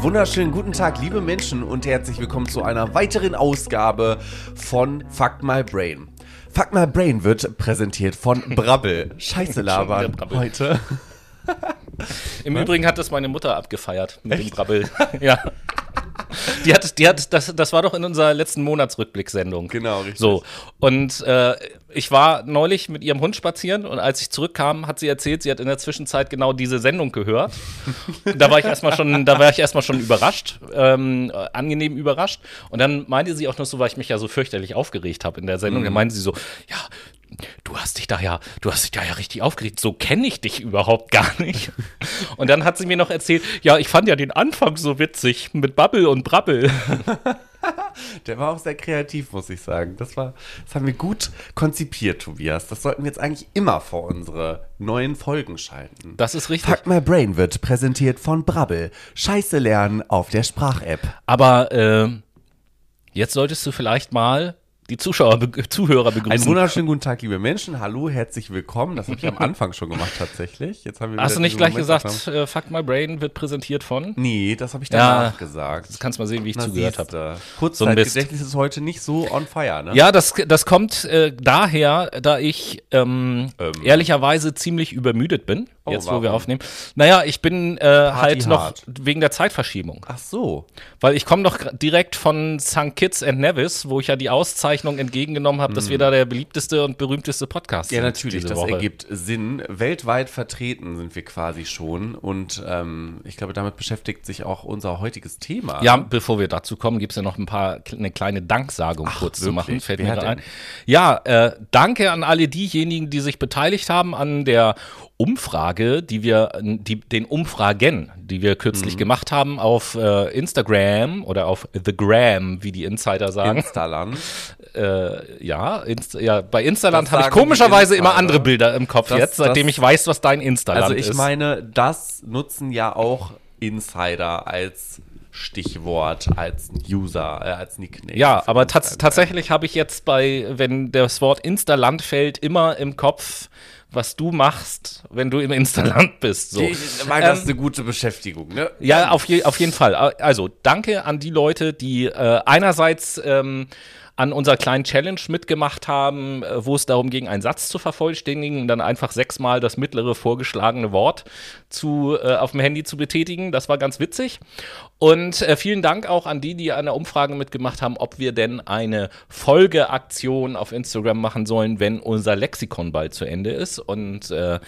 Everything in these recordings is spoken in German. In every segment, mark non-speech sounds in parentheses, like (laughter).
Wunderschönen guten Tag, liebe Menschen, und herzlich willkommen zu einer weiteren Ausgabe von Fuck My Brain. Fuck My Brain wird präsentiert von (laughs) Brabbel. Scheiße labern Brabbel. heute. Im Übrigen hat das meine Mutter abgefeiert mit dem Brabbel. ja. (laughs) Die hat, die hat, das, das war doch in unserer letzten Monatsrückblicksendung. Genau, richtig. So. Und äh, ich war neulich mit ihrem Hund spazieren und als ich zurückkam, hat sie erzählt, sie hat in der Zwischenzeit genau diese Sendung gehört. da war ich erstmal schon, da war ich erstmal schon überrascht, ähm, äh, angenehm überrascht. Und dann meinte sie auch noch so, weil ich mich ja so fürchterlich aufgeregt habe in der Sendung, dann meinte sie so, ja, du hast dich da ja, du hast dich da ja richtig aufgeregt. So kenne ich dich überhaupt gar nicht. Und dann hat sie mir noch erzählt, ja, ich fand ja den Anfang so witzig mit Babbel und Brabbel. (laughs) Der war auch sehr kreativ, muss ich sagen. Das war, das haben wir gut konzipiert, Tobias. Das sollten wir jetzt eigentlich immer vor unsere neuen Folgen schalten. Das ist richtig. Fuck My Brain wird präsentiert von Brabbel. Scheiße lernen auf der Sprach-App. Aber äh, jetzt solltest du vielleicht mal die Zuschauer, Zuhörer Einen begrüßen. wunderschönen guten Tag, liebe Menschen. Hallo, herzlich willkommen. Das habe ich am (laughs) Anfang schon gemacht, tatsächlich. Jetzt haben wir Hast du nicht gleich Momentaufnahme. gesagt, äh, Fuck My Brain wird präsentiert von? Nee, das habe ich Ja, danach gesagt. Du kannst mal sehen, wie ich Na, zugehört habe. Kurzzeitgedächtnis ist heute nicht so on fire, ne? Ja, das, das kommt äh, daher, da ich ähm, Ähm. ehrlicherweise ziemlich übermüdet bin, Oh, jetzt wo wir warum? aufnehmen. Naja, ich bin äh, halt noch hart. wegen der Zeitverschiebung. Ach so. Weil ich komme doch gra- direkt von St. Kitts and Nevis, wo ich ja die Auszeichnung entgegengenommen habe, dass wir da der beliebteste und berühmteste Podcast Hm. Ja, sind. natürlich, diese das Woche. ergibt Sinn. Weltweit vertreten sind wir quasi schon. Und ähm, ich glaube, damit beschäftigt sich auch unser heutiges Thema. Ja, bevor wir dazu kommen, gibt es ja noch ein paar eine kleine Danksagung kurz zu wirklich? machen. Fällt Wer mir ein. Ja, äh, danke an alle diejenigen, die sich beteiligt haben an der Umfrage, die wir, die, den Umfragen, die wir kürzlich Mhm. gemacht haben auf äh, Instagram oder auf The Gram, wie die Insider sagen. Instaland. (laughs) äh, ja, Inst ja, bei Instaland habe ich komischerweise immer andere Bilder im Kopf Das- jetzt, seitdem das- ich weiß, was dein Instaland Also ich ist. meine, das nutzen ja auch Insider als Stichwort, als User, äh, als Nickname. Ja, aber tats tatsächlich habe ich jetzt bei, wenn das Wort Instaland fällt, immer im Kopf, was du machst, wenn du im Instaland bist. So. Meine, das Ähm, ist eine gute Beschäftigung, ne? Ja, auf, je, auf jeden Fall. Also danke an die Leute, die äh, einerseits ähm, an unserer kleinen Challenge mitgemacht haben, äh, wo es darum ging, einen Satz zu vervollständigen und dann einfach sechsmal das mittlere vorgeschlagene Wort zu, äh, auf dem Handy zu betätigen. Das war ganz witzig. Und äh, vielen Dank auch an die, die an der Umfrage mitgemacht haben, ob wir denn eine Folgeaktion auf Instagram machen sollen, wenn unser Lexikon bald zu Ende ist. Und äh,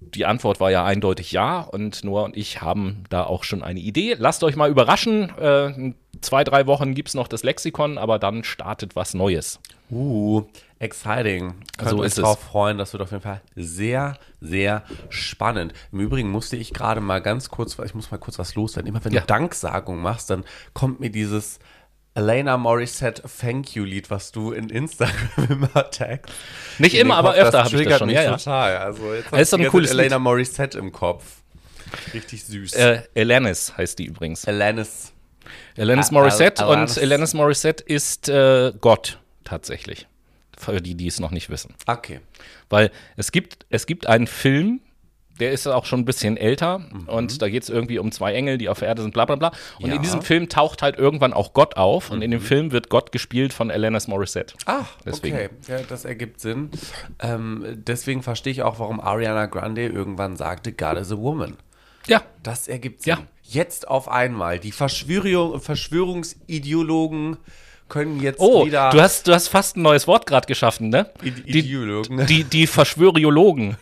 die Antwort war ja eindeutig ja und Noah und ich haben da auch schon eine Idee. Lasst euch mal überraschen. Äh, in zwei, drei Wochen gibt es noch das Lexikon, aber dann startet was Neues. Uh, exciting. Könnt So ist es. drauf freuen, das wird auf jeden Fall sehr, sehr spannend. Im Übrigen musste ich gerade mal ganz kurz, ich muss mal kurz was loswerden. Immer wenn Ja. du Danksagung machst, dann kommt mir dieses Elena Morissette Thank You Lied, was du in Instagram (laughs) immer taggst. Nicht immer, den aber Kopf. öfter habe ich das schon. mich Ja, ja. total. Also jetzt Es ist doch ein cooles Elena Lied. Morissette im Kopf. Richtig süß. Äh, Alanis heißt die übrigens. Alanis. Alanis Al- Morissette Al- Alanis. und Alanis Morissette ist äh, Gott tatsächlich. Für die, die es noch nicht wissen. Okay. Weil es gibt, es gibt einen Film, der ist auch schon ein bisschen älter und da geht es irgendwie um zwei Engel, die auf der Erde sind, bla bla bla. Und Ja. in diesem Film taucht halt irgendwann auch Gott auf und in dem Film wird Gott gespielt von Alanis Morissette. Ah, Deswegen. okay. Ja, das ergibt Sinn. Ähm, deswegen verstehe ich auch, warum Ariana Grande irgendwann sagte, God is a woman. Ja, Das ergibt Sinn. Ja. Jetzt auf einmal. Die Verschwörung, Verschwörungsideologen können jetzt Oh, wieder. du hast, du hast fast ein neues Wort gerade geschaffen, ne? Ide- Die, Ideologen. die, (laughs) die Verschwörologen.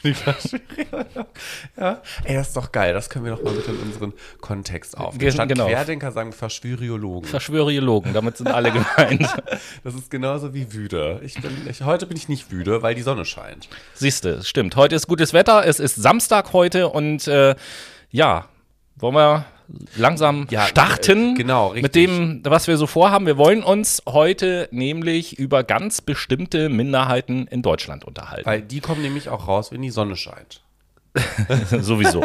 ja. Ey, das ist doch geil. Das können wir noch mal mit in unseren Kontext aufnehmen. Statt genau. Querdenker sagen Verschwörologen. Verschwörologen, damit sind alle gemeint. (laughs) Das ist genauso wie wüde. Ich bin, ich, heute bin ich nicht wüde, weil die Sonne scheint. Siehste, stimmt. Heute ist gutes Wetter, es ist Samstag heute und äh, ja, wollen wir langsam Ja, starten äh, genau, richtig. mit dem, was wir so vorhaben. Wir wollen uns heute nämlich über ganz bestimmte Minderheiten in Deutschland unterhalten. Weil die kommen nämlich auch raus, wenn die Sonne scheint. (laughs) Sowieso.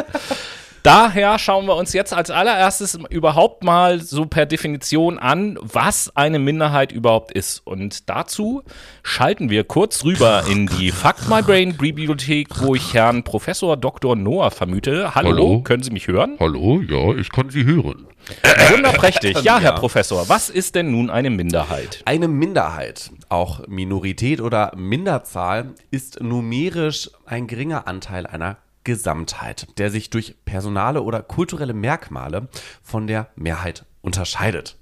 Daher schauen wir uns jetzt als allererstes überhaupt mal so per Definition an, was eine Minderheit überhaupt ist. Und dazu schalten wir kurz rüber in die Fuck My Brain Bibliothek, wo ich Herrn Professor Dr. Noah vermute. Hallo, Hallo? können Sie mich hören? Hallo, ja, ich kann Sie hören. Wunderprächtig. Ja, Herr Ja. Professor, was ist denn nun eine Minderheit? Eine Minderheit, auch Minorität oder Minderzahl, ist numerisch ein geringer Anteil einer Gesamtheit, der sich durch personale oder kulturelle Merkmale von der Mehrheit unterscheidet.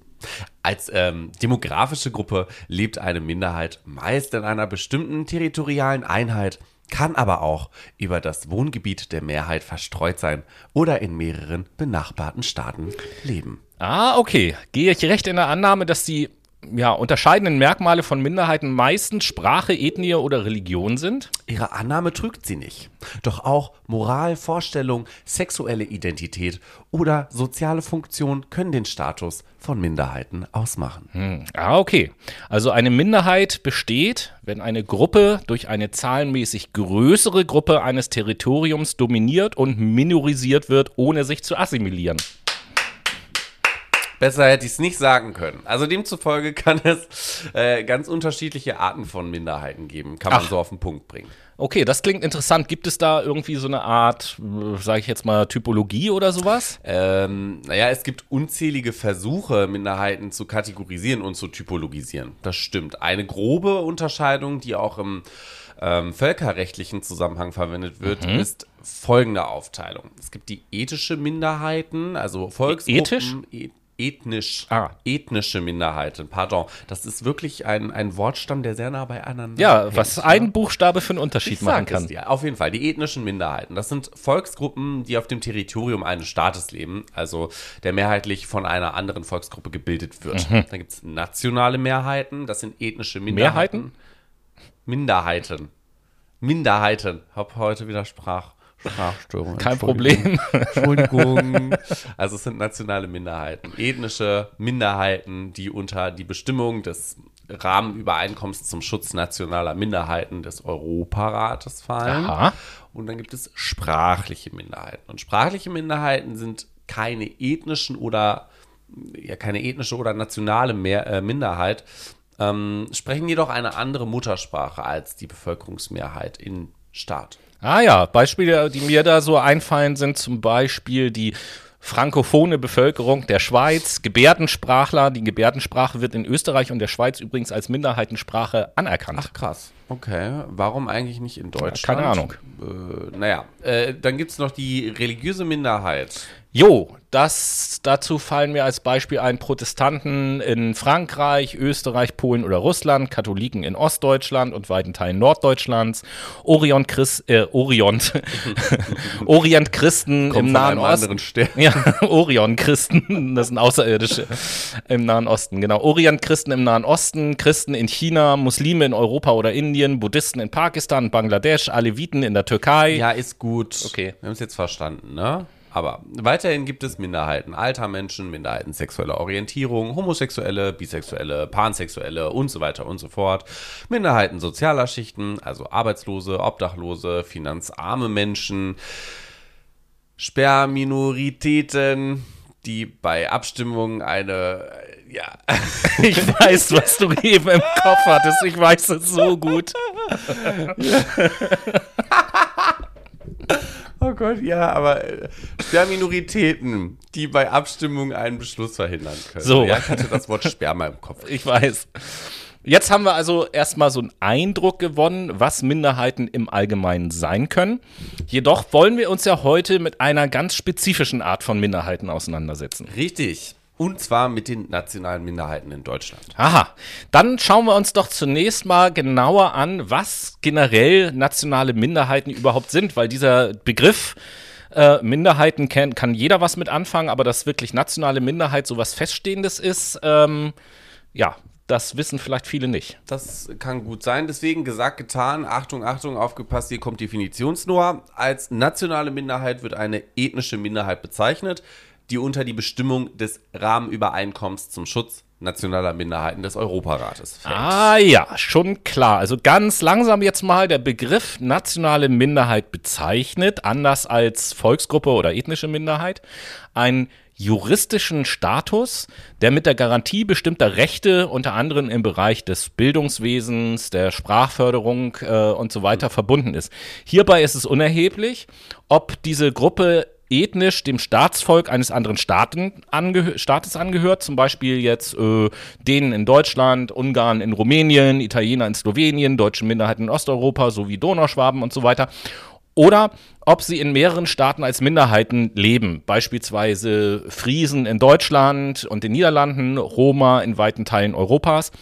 Als ähm, demografische Gruppe lebt eine Minderheit meist in einer bestimmten territorialen Einheit, kann aber auch über das Wohngebiet der Mehrheit verstreut sein oder in mehreren benachbarten Staaten leben. Ah, okay. Gehe ich recht in der Annahme, dass die ja, unterscheidenden Merkmale von Minderheiten meistens Sprache, Ethnie oder Religion sind? Ihre Annahme trügt sie nicht. Doch auch Moral, Vorstellung, sexuelle Identität oder soziale Funktion können den Status von Minderheiten ausmachen. Ah, okay. Also eine Minderheit besteht, wenn eine Gruppe durch eine zahlenmäßig größere Gruppe eines Territoriums dominiert und minorisiert wird, ohne sich zu assimilieren. Besser hätte ich es nicht sagen können. Also demzufolge kann es äh, ganz unterschiedliche Arten von Minderheiten geben. Kann man Ach. so auf den Punkt bringen. Okay, das klingt interessant. Gibt es da irgendwie so eine Art, sage ich jetzt mal, Typologie oder sowas? Ähm, naja, es gibt unzählige Versuche, Minderheiten zu kategorisieren und zu typologisieren. Das stimmt. Eine grobe Unterscheidung, die auch im ähm, völkerrechtlichen Zusammenhang verwendet wird, ist folgende Aufteilung. Es gibt die ethische Minderheiten, also Volksgruppen. ethisch? E ethnisch. Ah. Ethnische Minderheiten, pardon. Das ist wirklich ein, ein Wortstamm, der sehr nah beieinander Ja, hängt, was ne? ein Buchstabe für einen Unterschied Ich machen kann. dir. Auf jeden Fall, die ethnischen Minderheiten. Das sind Volksgruppen, die auf dem Territorium eines Staates leben, also der mehrheitlich von einer anderen Volksgruppe gebildet wird. Mhm. Dann gibt es nationale Mehrheiten, das sind ethnische Minderheiten. Minderheiten? Minderheiten. Hab heute wieder Sprach, Sprachstörung. Kein. Problem. Entschuldigung. (laughs) Also es sind nationale Minderheiten, ethnische Minderheiten, die unter die Bestimmung des Rahmenübereinkommens zum Schutz nationaler Minderheiten des Europarates fallen. Aha. Und dann gibt es sprachliche Minderheiten. Und sprachliche Minderheiten sind keine ethnischen oder ja keine ethnische oder nationale Mehr, äh, Minderheit, ähm, sprechen jedoch eine andere Muttersprache als die Bevölkerungsmehrheit im Staat. Ah ja, Beispiele, die mir da so einfallen, sind zum Beispiel die frankophone Bevölkerung der Schweiz, Gebärdensprachler. Die Gebärdensprache wird in Österreich und der Schweiz übrigens als Minderheitensprache anerkannt. Ach krass. Okay. Warum eigentlich nicht in Deutschland? keine Ahnung. Äh, naja, äh, dann gibt es noch die religiöse Minderheit. Jo, das, dazu fallen mir als Beispiel ein Protestanten in Frankreich, Österreich, Polen oder Russland, Katholiken in Ostdeutschland und weiten Teilen Norddeutschlands, Orient Christ, äh, Orient, (laughs) (laughs) Orient Christen Kommt im Nahen Osten. (laughs) Ja, Orion-Christen, das sind Außerirdische im Nahen Osten, genau. Orient-Christen im Nahen Osten, Christen in China, Muslime in Europa oder Indien, Buddhisten in Pakistan, Bangladesch, Aleviten in der Türkei. Ja, ist gut. Okay. Wir haben es jetzt verstanden, ne? Aber weiterhin gibt es Minderheiten, alter Menschen, Minderheiten sexueller Orientierung, Homosexuelle, Bisexuelle, Pansexuelle und so weiter und so fort. Minderheiten sozialer Schichten, also Arbeitslose, Obdachlose, finanzarme Menschen, Sperrminoritäten, die bei Abstimmungen eine, äh, ja, (laughs) Ich weiß, was du eben im Kopf hattest. Ich weiß es so gut. (laughs) Oh Gott, ja, aber äh, Sperrminoritäten, die bei Abstimmungen einen Beschluss verhindern können. So. Ja, ich hatte das Wort Sperma im Kopf. Ich weiß. Jetzt haben wir also erstmal so einen Eindruck gewonnen, was Minderheiten im Allgemeinen sein können. Jedoch wollen wir uns ja heute mit einer ganz spezifischen Art von Minderheiten auseinandersetzen. Richtig. Und zwar mit den nationalen Minderheiten in Deutschland. Aha, dann schauen wir uns doch zunächst mal genauer an, was generell nationale Minderheiten überhaupt sind, weil dieser Begriff äh, Minderheiten kennt, kann jeder was mit anfangen, aber dass wirklich nationale Minderheit so was Feststehendes ist, ähm, ja, das wissen vielleicht viele nicht. Das kann gut sein. Deswegen gesagt, getan. Achtung, Achtung, aufgepasst, hier kommt Definitionsnummer. Als nationale Minderheit wird eine ethnische Minderheit bezeichnet, die unter die Bestimmung des Rahmenübereinkommens zum Schutz nationaler Minderheiten des Europarates fällt. Ah ja, schon klar. Also ganz langsam jetzt mal der Begriff nationale Minderheit bezeichnet, anders als Volksgruppe oder ethnische Minderheit, einen juristischen Status, der mit der Garantie bestimmter Rechte, unter anderem im Bereich des Bildungswesens, der Sprachförderung äh, und so weiter verbunden ist. Hierbei ist es unerheblich, ob diese Gruppe ethnisch dem Staatsvolk eines anderen Staaten angehö Staates angehört, zum Beispiel jetzt äh, denen in Deutschland, Ungarn in Rumänien, Italiener in Slowenien, deutsche Minderheiten in Osteuropa sowie Donauschwaben und so weiter. Oder ob sie in mehreren Staaten als Minderheiten leben, beispielsweise Friesen in Deutschland und den Niederlanden, Roma in weiten Teilen Europas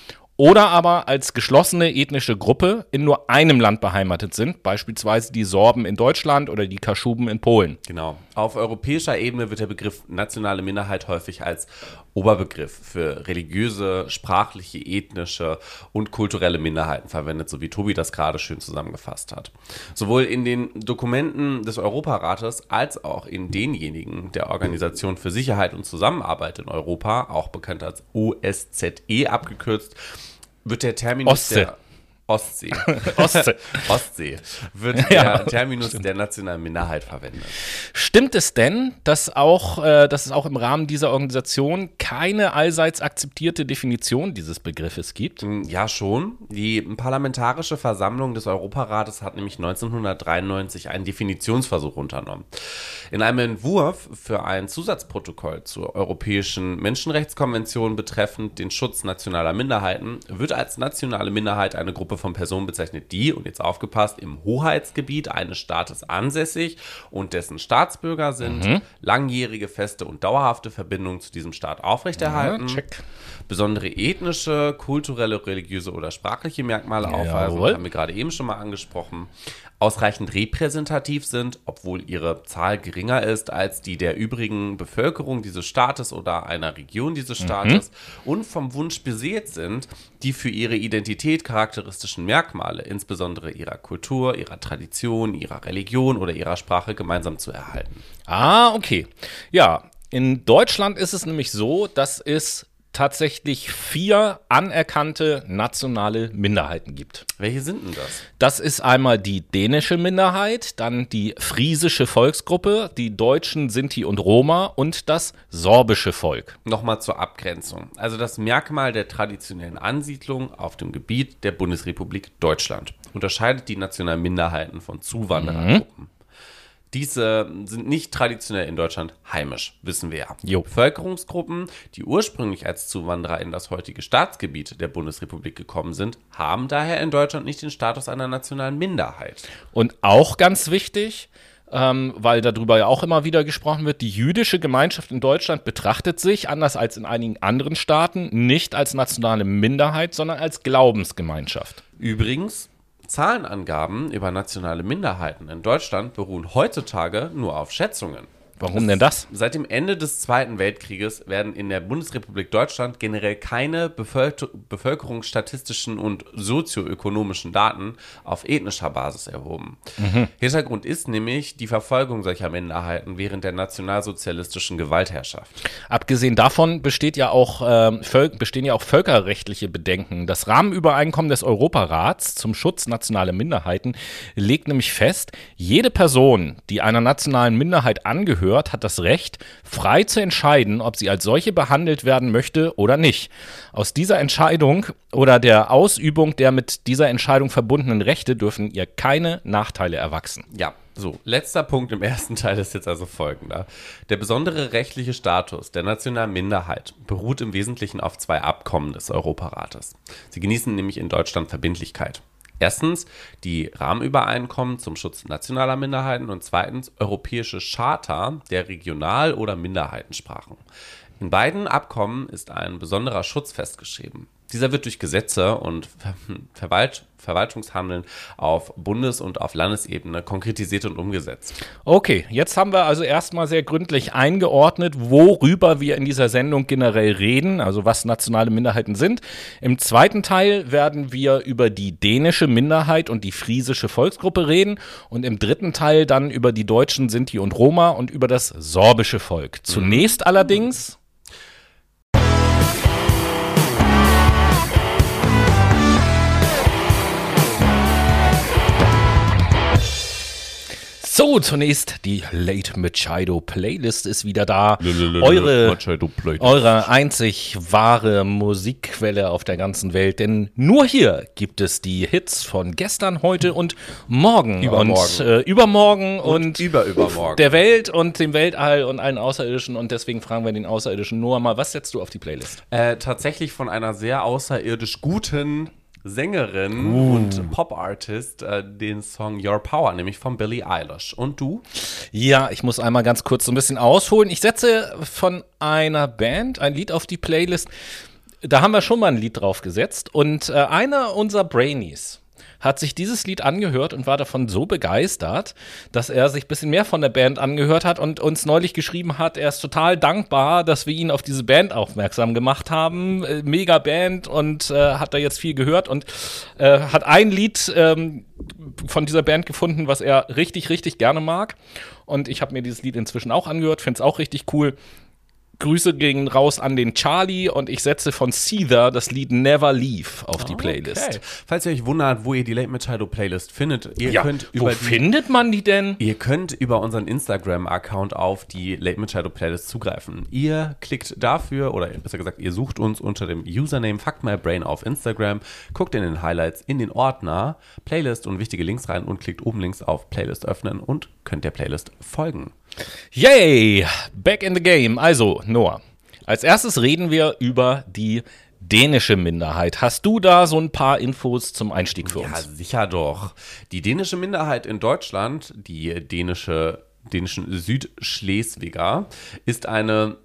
oder aber als geschlossene ethnische Gruppe in nur einem Land beheimatet sind, beispielsweise die Sorben in Deutschland oder die Kaschuben in Polen. Genau. Auf europäischer Ebene wird der Begriff nationale Minderheit häufig als Oberbegriff für religiöse, sprachliche, ethnische und kulturelle Minderheiten verwendet, so wie Tobi das gerade schön zusammengefasst hat. Sowohl in den Dokumenten des Europarates als auch in denjenigen der Organisation für Sicherheit und Zusammenarbeit in Europa, auch bekannt als OSZE abgekürzt, wird der Terminus Ostsee. der Ostsee. (laughs) Ostsee. Ostsee wird (laughs) der Ja, Terminus der nationalen Minderheit verwendet. Stimmt es denn, dass auch, äh, dass es auch im Rahmen dieser Organisation keine allseits akzeptierte Definition dieses Begriffes gibt? Ja, schon. Die Parlamentarische Versammlung des Europarates hat nämlich 1993 einen Definitionsversuch unternommen. In einem Entwurf für ein Zusatzprotokoll zur Europäischen Menschenrechtskonvention betreffend den Schutz nationaler Minderheiten wird als nationale Minderheit eine Gruppe von Personen bezeichnet, die, und jetzt aufgepasst, im Hoheitsgebiet eines Staates ansässig und dessen Staatsbürger sind, langjährige, feste und dauerhafte Verbindungen zu diesem Staat aufrechterhalten check. besondere ethnische, kulturelle, religiöse oder sprachliche Merkmale aufweisen, Jawohl. haben wir gerade eben schon mal angesprochen, ausreichend repräsentativ sind, obwohl ihre Zahl geringer ist als die der übrigen Bevölkerung dieses Staates oder einer Region dieses Staates und vom Wunsch beseelt sind, die für ihre Identität charakteristischen Merkmale, insbesondere ihrer Kultur, ihrer Tradition, ihrer Religion oder ihrer Sprache gemeinsam zu erhalten. Ah, okay. Ja, in Deutschland ist es nämlich so, dass es tatsächlich vier anerkannte nationale Minderheiten gibt. Welche sind denn das? Das ist einmal die dänische Minderheit, dann die friesische Volksgruppe, die Deutschen, Sinti und Roma und das sorbische Volk. Nochmal zur Abgrenzung. Also das Merkmal der traditionellen Ansiedlung auf dem Gebiet der Bundesrepublik Deutschland unterscheidet die nationalen Minderheiten von Zuwanderergruppen. Diese sind nicht traditionell in Deutschland heimisch, wissen wir ja. Jo. Bevölkerungsgruppen, die ursprünglich als Zuwanderer in das heutige Staatsgebiet der Bundesrepublik gekommen sind, haben daher in Deutschland nicht den Status einer nationalen Minderheit. Und auch ganz wichtig, ähm, weil darüber ja auch immer wieder gesprochen wird, die jüdische Gemeinschaft in Deutschland betrachtet sich, anders als in einigen anderen Staaten, nicht als nationale Minderheit, sondern als Glaubensgemeinschaft. Übrigens, Zahlenangaben über nationale Minderheiten in Deutschland beruhen heutzutage nur auf Schätzungen. Warum denn das? Seit dem Ende des Zweiten Weltkrieges werden in der Bundesrepublik Deutschland generell keine Bevölker bevölkerungsstatistischen und sozioökonomischen Daten auf ethnischer Basis erhoben. Hintergrund ist nämlich die Verfolgung solcher Minderheiten während der nationalsozialistischen Gewaltherrschaft. Abgesehen davon besteht ja auch, Völ- bestehen ja auch völkerrechtliche Bedenken. Das Rahmenübereinkommen des Europarats zum Schutz nationaler Minderheiten legt nämlich fest, jede Person, die einer nationalen Minderheit angehört, hat das Recht, frei zu entscheiden, ob sie als solche behandelt werden möchte oder nicht. Aus dieser Entscheidung oder der Ausübung der mit dieser Entscheidung verbundenen Rechte dürfen ihr keine Nachteile erwachsen. Ja, so, letzter Punkt im ersten Teil ist jetzt also folgender. Der besondere rechtliche Status der nationalen Minderheit beruht im Wesentlichen auf zwei Abkommen des Europarates. Sie genießen nämlich in Deutschland Verbindlichkeit. Erstens die Rahmenübereinkommen zum Schutz nationaler Minderheiten und zweitens europäische Charta der Regional- oder Minderheitensprachen. In beiden Abkommen ist ein besonderer Schutz festgeschrieben. Dieser wird durch Gesetze und Ver Verwalt Verwaltungshandeln auf Bundes- und auf Landesebene konkretisiert und umgesetzt. Okay, jetzt haben wir also erstmal sehr gründlich eingeordnet, worüber wir in dieser Sendung generell reden, also was nationale Minderheiten sind. Im zweiten Teil werden wir über die dänische Minderheit und die friesische Volksgruppe reden und im dritten Teil dann über die Deutschen, Sinti und Roma und über das sorbische Volk. Zunächst allerdings So, zunächst die Late Machado Playlist ist wieder da. Lelelele, Eure, eure einzig wahre Musikquelle auf der ganzen Welt. Denn nur hier gibt es die Hits von gestern, heute und morgen. Übermorgen. Und äh, übermorgen und, über übermorgen. der Welt und dem Weltall und allen Außerirdischen. Und deswegen fragen wir den Außerirdischen Noah mal, was setzt du auf die Playlist? Äh, tatsächlich von einer sehr außerirdisch guten Sängerin Uh. und Pop-Artist äh, den Song Your Power, nämlich von Billie Eilish. Und du? Ja, ich muss einmal ganz kurz so ein bisschen ausholen. Ich setze von einer Band ein Lied auf die Playlist. Da haben wir schon mal ein Lied drauf gesetzt. Und äh, einer unserer Brainies hat sich dieses Lied angehört und war davon so begeistert, dass er sich ein bisschen mehr von der Band angehört hat und uns neulich geschrieben hat, er ist total dankbar, dass wir ihn auf diese Band aufmerksam gemacht haben. Äh, mega Band und äh, hat da jetzt viel gehört und äh, hat ein Lied ähm, von dieser Band gefunden, was er richtig, richtig gerne mag. Und ich habe mir dieses Lied inzwischen auch angehört, finde es auch richtig cool. Grüße gehen raus an den Charlie und ich setze von Seether das Lied Never Leave auf die Playlist. Okay. Falls ihr euch wundert, wo ihr die Late Machado Playlist findet, ihr Ja, könnt wo über die findet man die denn? Ihr könnt über unseren Instagram-Account auf die Late Machado Playlist zugreifen. Ihr klickt dafür, oder besser gesagt, ihr sucht uns unter dem Username FuckMyBrain auf Instagram, guckt in den Highlights in den Ordner Playlist und wichtige Links rein und klickt oben links auf Playlist öffnen und könnt der Playlist folgen. Yay! Back in the game. Also, Noah, als erstes reden wir über die dänische Minderheit. Hast du da so ein paar Infos zum Einstieg für Ja, uns? sicher doch. Die dänische Minderheit in Deutschland, die dänische, dänischen Südschleswiger, ist eine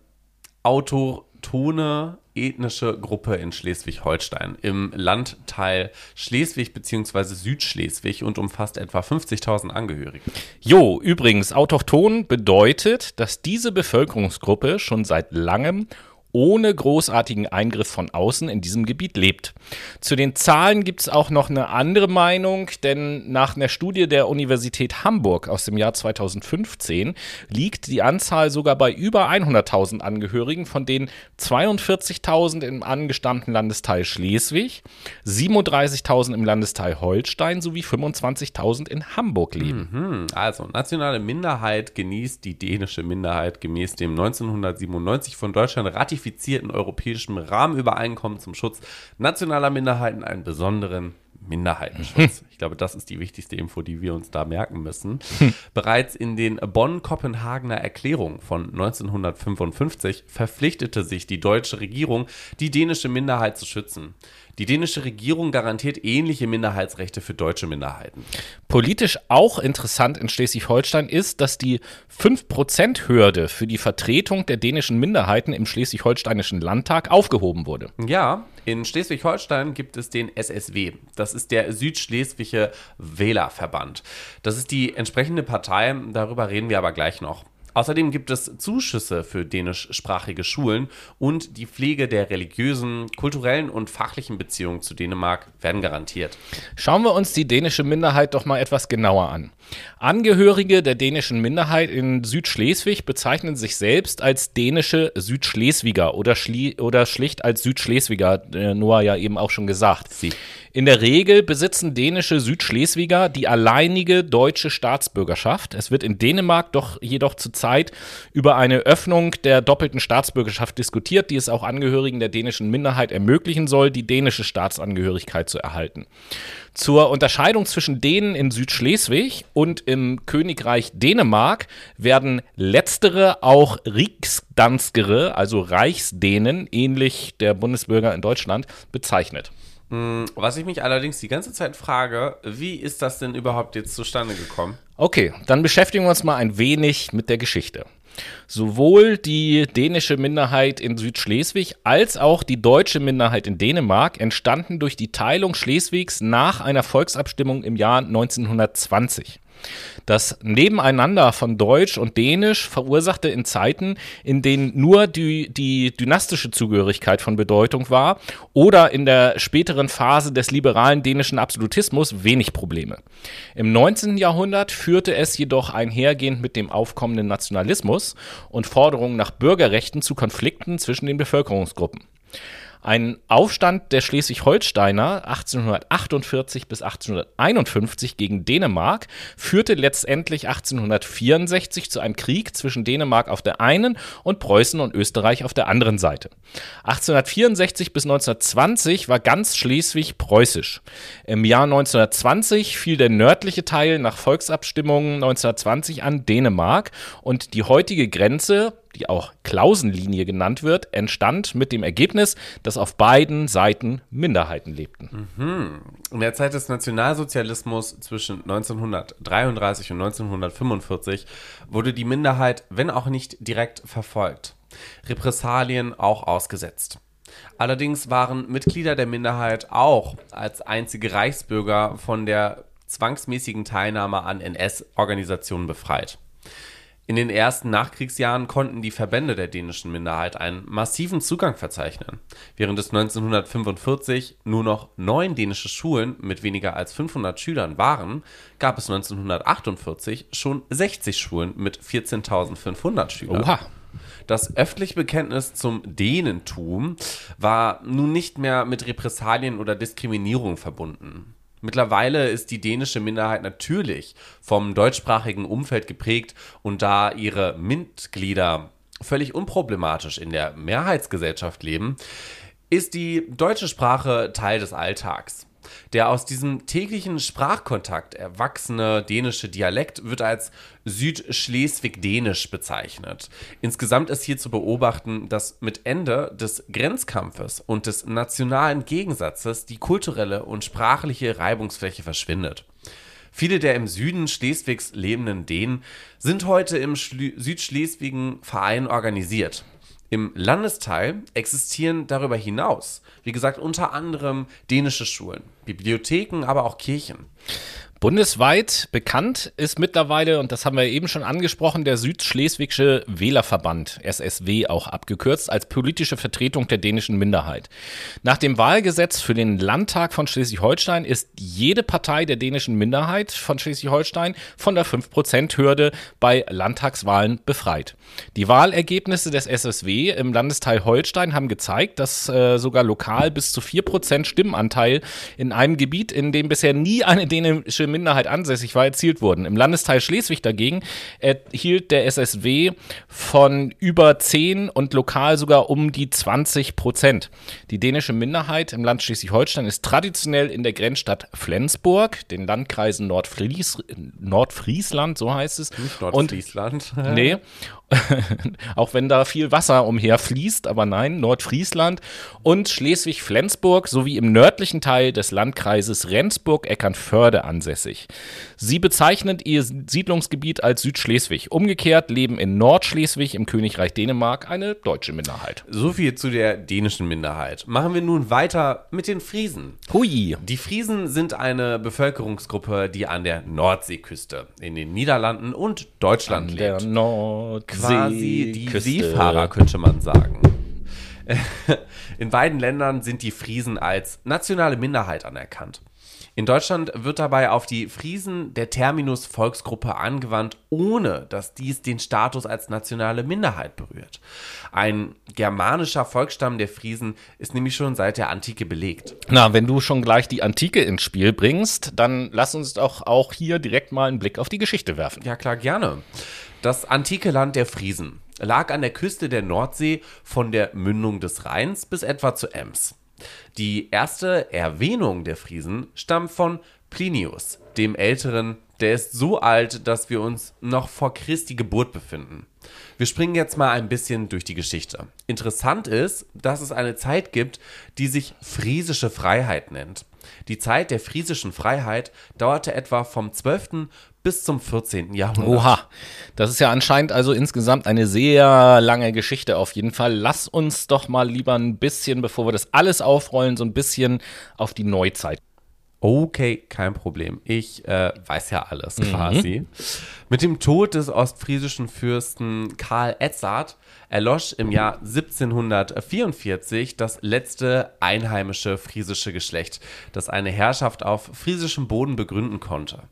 autochtone ethnische Gruppe in Schleswig-Holstein im Landteil Schleswig bzw. Südschleswig und umfasst etwa 50.000 Angehörige. Jo, übrigens, autochton bedeutet, dass diese Bevölkerungsgruppe schon seit langem ohne großartigen Eingriff von außen in diesem Gebiet lebt. Zu den Zahlen gibt es auch noch eine andere Meinung, denn nach einer Studie der Universität Hamburg aus dem Jahr 2015 liegt die Anzahl sogar bei über 100.000 Angehörigen, von denen 42.000 im angestammten Landesteil Schleswig, 37.000 im Landesteil Holstein sowie 25.000 in Hamburg leben. Hm, also, nationale Minderheit genießt die dänische Minderheit gemäß dem 1997 von Deutschland ratifizierten europäischen Rahmenübereinkommen zum Schutz nationaler Minderheiten einen besonderen Minderheitenschutz. (laughs) Ich glaube, das ist die wichtigste Info, die wir uns da merken müssen. (laughs) Bereits in den Bonn-Kopenhagener Erklärungen von 1955 verpflichtete sich die deutsche Regierung, die dänische Minderheit zu schützen. Die dänische Regierung garantiert ähnliche Minderheitsrechte für deutsche Minderheiten. Politisch auch interessant in Schleswig-Holstein ist, dass die 5%-Hürde für die Vertretung der dänischen Minderheiten im schleswig-holsteinischen Landtag aufgehoben wurde. Ja, in Schleswig-Holstein gibt es den SSW. Das ist der Südschleswische Wählerverband. Das ist die entsprechende Partei, darüber reden wir aber gleich noch. Außerdem gibt es Zuschüsse für dänischsprachige Schulen und die Pflege der religiösen, kulturellen und fachlichen Beziehungen zu Dänemark werden garantiert. Schauen wir uns die dänische Minderheit doch mal etwas genauer an. Angehörige der dänischen Minderheit in Südschleswig bezeichnen sich selbst als dänische Südschleswiger oder, schli oder schlicht als Südschleswiger, äh, Noah ja eben auch schon gesagt. Sie. In der Regel besitzen dänische Südschleswiger die alleinige deutsche Staatsbürgerschaft. Es wird in Dänemark doch jedoch zurzeit über eine Öffnung der doppelten Staatsbürgerschaft diskutiert, die es auch Angehörigen der dänischen Minderheit ermöglichen soll, die dänische Staatsangehörigkeit zu erhalten. Zur Unterscheidung zwischen Dänen in Südschleswig und im Königreich Dänemark werden letztere auch Riksdanskere, also Reichsdänen, ähnlich der Bundesbürger in Deutschland, bezeichnet. Was ich mich allerdings die ganze Zeit frage, wie ist das denn überhaupt jetzt zustande gekommen? Okay, dann beschäftigen wir uns mal ein wenig mit der Geschichte. Sowohl die dänische Minderheit in Südschleswig als auch die deutsche Minderheit in Dänemark entstanden durch die Teilung Schleswigs nach einer Volksabstimmung im Jahr 1920. Das Nebeneinander von Deutsch und Dänisch verursachte in Zeiten, in denen nur die, die dynastische Zugehörigkeit von Bedeutung war oder in der späteren Phase des liberalen dänischen Absolutismus wenig Probleme. Im 19. Jahrhundert führte es jedoch einhergehend mit dem aufkommenden Nationalismus und Forderungen nach Bürgerrechten zu Konflikten zwischen den Bevölkerungsgruppen. Ein Aufstand der Schleswig-Holsteiner 1848 bis 1851 gegen Dänemark führte letztendlich 1864 zu einem Krieg zwischen Dänemark auf der einen und Preußen und Österreich auf der anderen Seite. 1864 bis 1920 war ganz Schleswig preußisch. Im Jahr 1920 fiel der nördliche Teil nach Volksabstimmungen 1920 an Dänemark und die heutige Grenze die auch Klausenlinie genannt wird, entstand mit dem Ergebnis, dass auf beiden Seiten Minderheiten lebten. Mhm. In der Zeit des Nationalsozialismus zwischen 1933 und 1945 wurde die Minderheit, wenn auch nicht direkt verfolgt, Repressalien auch ausgesetzt. Allerdings waren Mitglieder der Minderheit auch als einzige Reichsbürger von der zwangsmäßigen Teilnahme an NS-Organisationen befreit. In den ersten Nachkriegsjahren konnten die Verbände der dänischen Minderheit einen massiven Zugang verzeichnen. Während es 1945 nur noch neun dänische Schulen mit weniger als 500 Schülern waren, gab es 1948 schon 60 Schulen mit 14.500 Schülern. Oha. Das öffentliche Bekenntnis zum Dänentum war nun nicht mehr mit Repressalien oder Diskriminierung verbunden. Mittlerweile ist die dänische Minderheit natürlich vom deutschsprachigen Umfeld geprägt und da ihre Mitglieder völlig unproblematisch in der Mehrheitsgesellschaft leben, ist die deutsche Sprache Teil des Alltags. Der aus diesem täglichen Sprachkontakt erwachsene dänische Dialekt wird als Südschleswig-Dänisch bezeichnet. Insgesamt ist hier zu beobachten, dass mit Ende des Grenzkampfes und des nationalen Gegensatzes die kulturelle und sprachliche Reibungsfläche verschwindet. Viele der im Süden Schleswigs lebenden Dänen sind heute im Schl Südschleswigen Verein organisiert. Im Landesteil existieren darüber hinaus, wie gesagt, unter anderem dänische Schulen, Bibliotheken, aber auch Kirchen. Bundesweit bekannt ist mittlerweile, und das haben wir eben schon angesprochen, der Südschleswigsche Wählerverband, SSW auch abgekürzt, als politische Vertretung der dänischen Minderheit. Nach dem Wahlgesetz für den Landtag von Schleswig-Holstein ist jede Partei der dänischen Minderheit von Schleswig-Holstein von der 5%-Hürde bei Landtagswahlen befreit. Die Wahlergebnisse des SSW im Landesteil Holstein haben gezeigt, dass äh, sogar lokal bis zu 4% Stimmenanteil in einem Gebiet, in dem bisher nie eine dänische Minderheit ansässig war, erzielt wurden. Im Landesteil Schleswig dagegen erhielt der SSW von über 10 und lokal sogar um die 20 Prozent. Die dänische Minderheit im Land Schleswig-Holstein ist traditionell in der Grenzstadt Flensburg, den Landkreisen Nordfries Nordfriesland, so heißt es. Nordfriesland. Und, nee. (laughs) (laughs) auch wenn da viel Wasser umherfließt, aber nein, Nordfriesland und Schleswig-Flensburg sowie im nördlichen Teil des Landkreises Rendsburg-Eckernförde ansässig. Sie bezeichnen ihr Siedlungsgebiet als Südschleswig. Umgekehrt leben in Nordschleswig im Königreich Dänemark eine deutsche Minderheit. So viel zu der dänischen Minderheit. Machen wir nun weiter mit den Friesen. Hui. Die Friesen sind eine Bevölkerungsgruppe, die an der Nordseeküste in den Niederlanden und Deutschland an lebt. Der Nordsee quasi die Seefahrer, könnte man sagen. (laughs) In beiden Ländern sind die Friesen als nationale Minderheit anerkannt. In Deutschland wird dabei auf die Friesen der Terminus Volksgruppe angewandt, ohne dass dies den Status als nationale Minderheit berührt. Ein germanischer Volksstamm der Friesen ist nämlich schon seit der Antike belegt. Na, wenn du schon gleich die Antike ins Spiel bringst, dann lass uns doch auch hier direkt mal einen Blick auf die Geschichte werfen. Ja, klar, gerne. Das antike Land der Friesen lag an der Küste der Nordsee von der Mündung des Rheins bis etwa zu Ems. Die erste Erwähnung der Friesen stammt von Plinius, dem Älteren, der ist so alt, dass wir uns noch vor Christi Geburt befinden. Wir springen jetzt mal ein bisschen durch die Geschichte. Interessant ist, dass es eine Zeit gibt, die sich Friesische Freiheit nennt. Die Zeit der friesischen Freiheit dauerte etwa vom 12 bis zum 14. Jahrhundert. Oha, das ist ja anscheinend also insgesamt eine sehr lange Geschichte auf jeden Fall. Lass uns doch mal lieber ein bisschen, bevor wir das alles aufrollen, so ein bisschen auf die Neuzeit Okay, kein Problem. Ich äh, weiß ja alles quasi. Mit dem Tod des ostfriesischen Fürsten Karl Edzard erlosch im Jahr 1744 das letzte einheimische friesische Geschlecht, das eine Herrschaft auf friesischem Boden begründen konnte.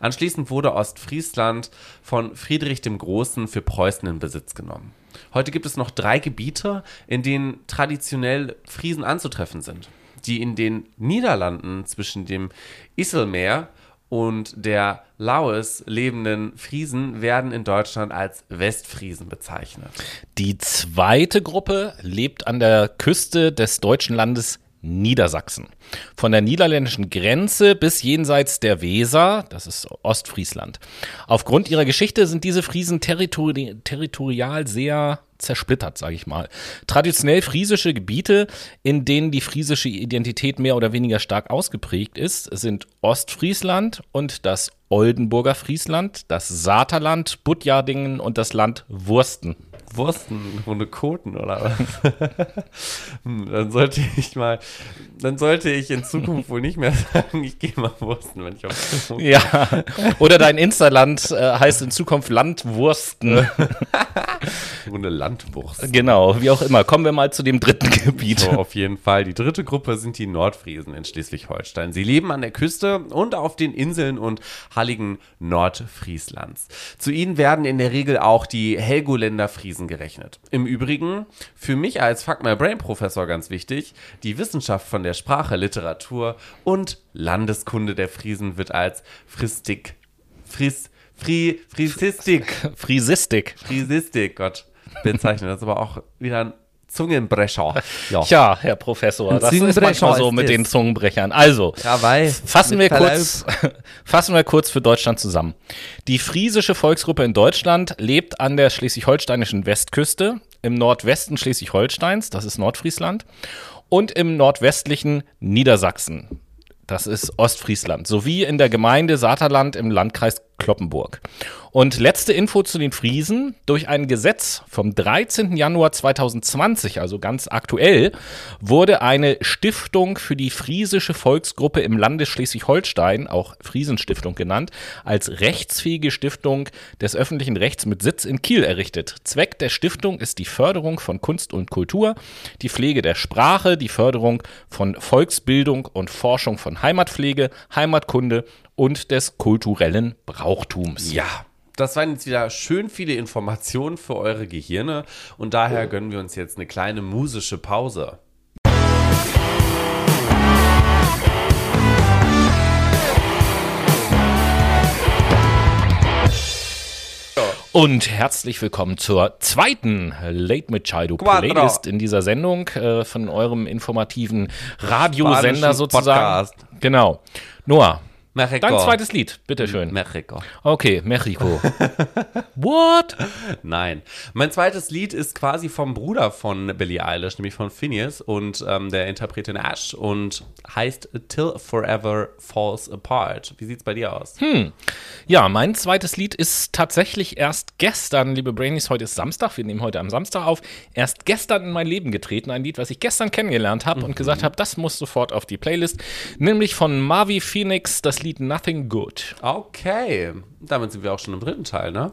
Anschließend wurde Ostfriesland von Friedrich dem Großen für Preußen in Besitz genommen. Heute gibt es noch drei Gebiete, in denen traditionell Friesen anzutreffen sind. Die in den Niederlanden zwischen dem Isselmeer und der Laues lebenden Friesen werden in Deutschland als Westfriesen bezeichnet. Die zweite Gruppe lebt an der Küste des deutschen Landes Niedersachsen. Von der niederländischen Grenze bis jenseits der Weser, das ist Ostfriesland. Aufgrund ihrer Geschichte sind diese Friesen territori territorial sehr zersplittert, sage ich mal. Traditionell friesische Gebiete, in denen die friesische Identität mehr oder weniger stark ausgeprägt ist, sind Ostfriesland und das Oldenburger Friesland, das Saterland, Budjadingen und das Land Wursten. Wursten ohne Koten oder was? (laughs) Hm, dann sollte ich mal, dann sollte ich in Zukunft wohl nicht mehr sagen, ich gehe mal Wursten, wenn ich auf Ja, oder dein Insta-Land äh, heißt in Zukunft Landwursten. (laughs) ohne Landwurst. genau, wie auch immer. Kommen wir mal zu dem dritten Gebiet. So, auf jeden Fall. Die dritte Gruppe sind die Nordfriesen in Schleswig-Holstein. Sie leben an der Küste und auf den Inseln und Halligen Nordfrieslands. Zu ihnen werden in der Regel auch die Helgoländer Friesen gerechnet. Im Übrigen, für mich als Fuck My Brain Professor ganz wichtig, die Wissenschaft von der Sprache, Literatur und Landeskunde der Friesen wird als Fristik, Fris, Fri, Frisistik, Friesistik. Frisistik, Gott, bezeichnet. Das ist aber auch wieder ein Zungenbrecher. (laughs) Ja. Tja, Herr Professor, das ist Zungenbrecher manchmal so ist mit es. den Zungenbrechern. Also, Ja, weil. fassen wir, Verlaub. kurz, (laughs) fassen wir kurz für Deutschland zusammen. Die friesische Volksgruppe in Deutschland lebt an der schleswig-holsteinischen Westküste, im Nordwesten Schleswig-Holsteins, das ist Nordfriesland, und im nordwestlichen Niedersachsen. Das ist Ostfriesland, sowie in der Gemeinde Saterland im Landkreis Kloppenburg. Und letzte Info zu den Friesen. Durch ein Gesetz vom 13. Januar 2020, also ganz aktuell, wurde eine Stiftung für die friesische Volksgruppe im Lande Schleswig-Holstein, auch Friesenstiftung genannt, als rechtsfähige Stiftung des öffentlichen Rechts mit Sitz in Kiel errichtet. Zweck der Stiftung ist die Förderung von Kunst und Kultur, die Pflege der Sprache, die Förderung von Volksbildung und Forschung von Heimatpflege, Heimatkunde und des kulturellen Brauchtums. Ja. Das waren jetzt wieder schön viele Informationen für eure Gehirne und daher gönnen wir uns jetzt eine kleine musische Pause. Und herzlich willkommen zur zweiten Late Machado. Playlist in dieser Sendung äh, von eurem informativen Radiosender sozusagen. Podcast. Genau. Noah, Mexiko. dein zweites Lied, bitteschön. Mexiko. Okay, Mexiko. (laughs) What? Nein. Mein zweites Lied ist quasi vom Bruder von Billie Eilish, nämlich von Phineas und ähm, der Interpretin Ash und heißt Till Forever Falls Apart. Wie sieht's bei dir aus? Ja, mein zweites Lied ist tatsächlich erst gestern, liebe Brainies, heute ist Samstag, wir nehmen heute am Samstag auf, erst gestern in mein Leben getreten. Ein Lied, was ich gestern kennengelernt habe und gesagt habe, das muss sofort auf die Playlist. Nämlich von Marvi Phoenix, das Lied Nothing Good. Okay. Damit sind wir auch schon im dritten Teil, ne?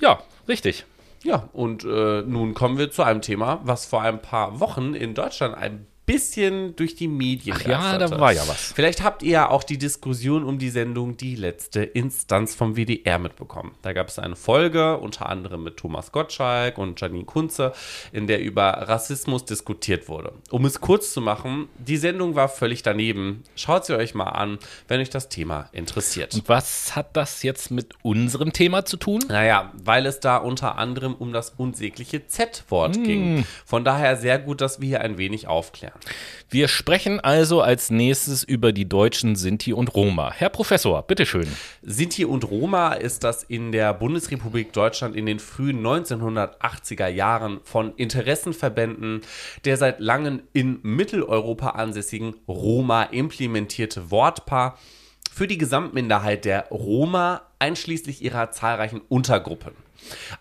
Ja, richtig. Ja, und äh, nun kommen wir zu einem Thema, was vor ein paar Wochen in Deutschland ein bisschen durch die Medien Ach ja, da war ja was. Vielleicht habt ihr ja auch die Diskussion um die Sendung Die letzte Instanz vom WDR mitbekommen. Da gab es eine Folge, unter anderem mit Thomas Gottschalk und Janine Kunze, in der über Rassismus diskutiert wurde. Um es kurz zu machen, die Sendung war völlig daneben. Schaut sie euch mal an, wenn euch das Thema interessiert. Und was hat das jetzt mit unserem Thema zu tun? Naja, weil es da unter anderem um das unsägliche Z-Wort ging. Von daher sehr gut, dass wir hier ein wenig aufklären. Wir sprechen also als nächstes über die deutschen Sinti und Roma. Herr Professor, bitteschön. Sinti und Roma ist das in der Bundesrepublik Deutschland in den frühen 1980er Jahren von Interessenverbänden der seit langem in Mitteleuropa ansässigen Roma implementierte Wortpaar für die Gesamtminderheit der Roma einschließlich ihrer zahlreichen Untergruppen.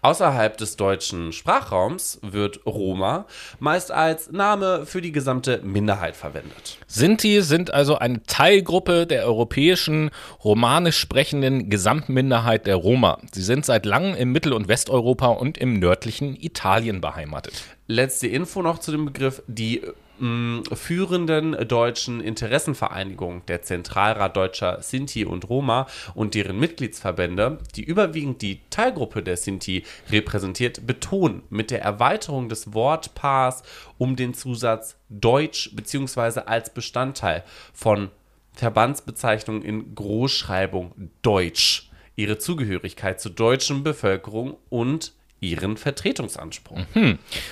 Außerhalb des deutschen Sprachraums wird Roma meist als Name für die gesamte Minderheit verwendet. Sinti sind also eine Teilgruppe der europäischen romanisch sprechenden Gesamtminderheit der Roma. Sie sind seit langem im Mittel- und Westeuropa und im nördlichen Italien beheimatet. Letzte Info noch zu dem Begriff. Die mh, führenden deutschen Interessenvereinigungen, der Zentralrat deutscher Sinti und Roma und deren Mitgliedsverbände, die überwiegend die Teilgruppe der Sinti repräsentiert, betonen mit der Erweiterung des Wortpaars um den Zusatz Deutsch bzw. als Bestandteil von Verbandsbezeichnungen in Großschreibung Deutsch ihre Zugehörigkeit zur deutschen Bevölkerung und ihren Vertretungsanspruch.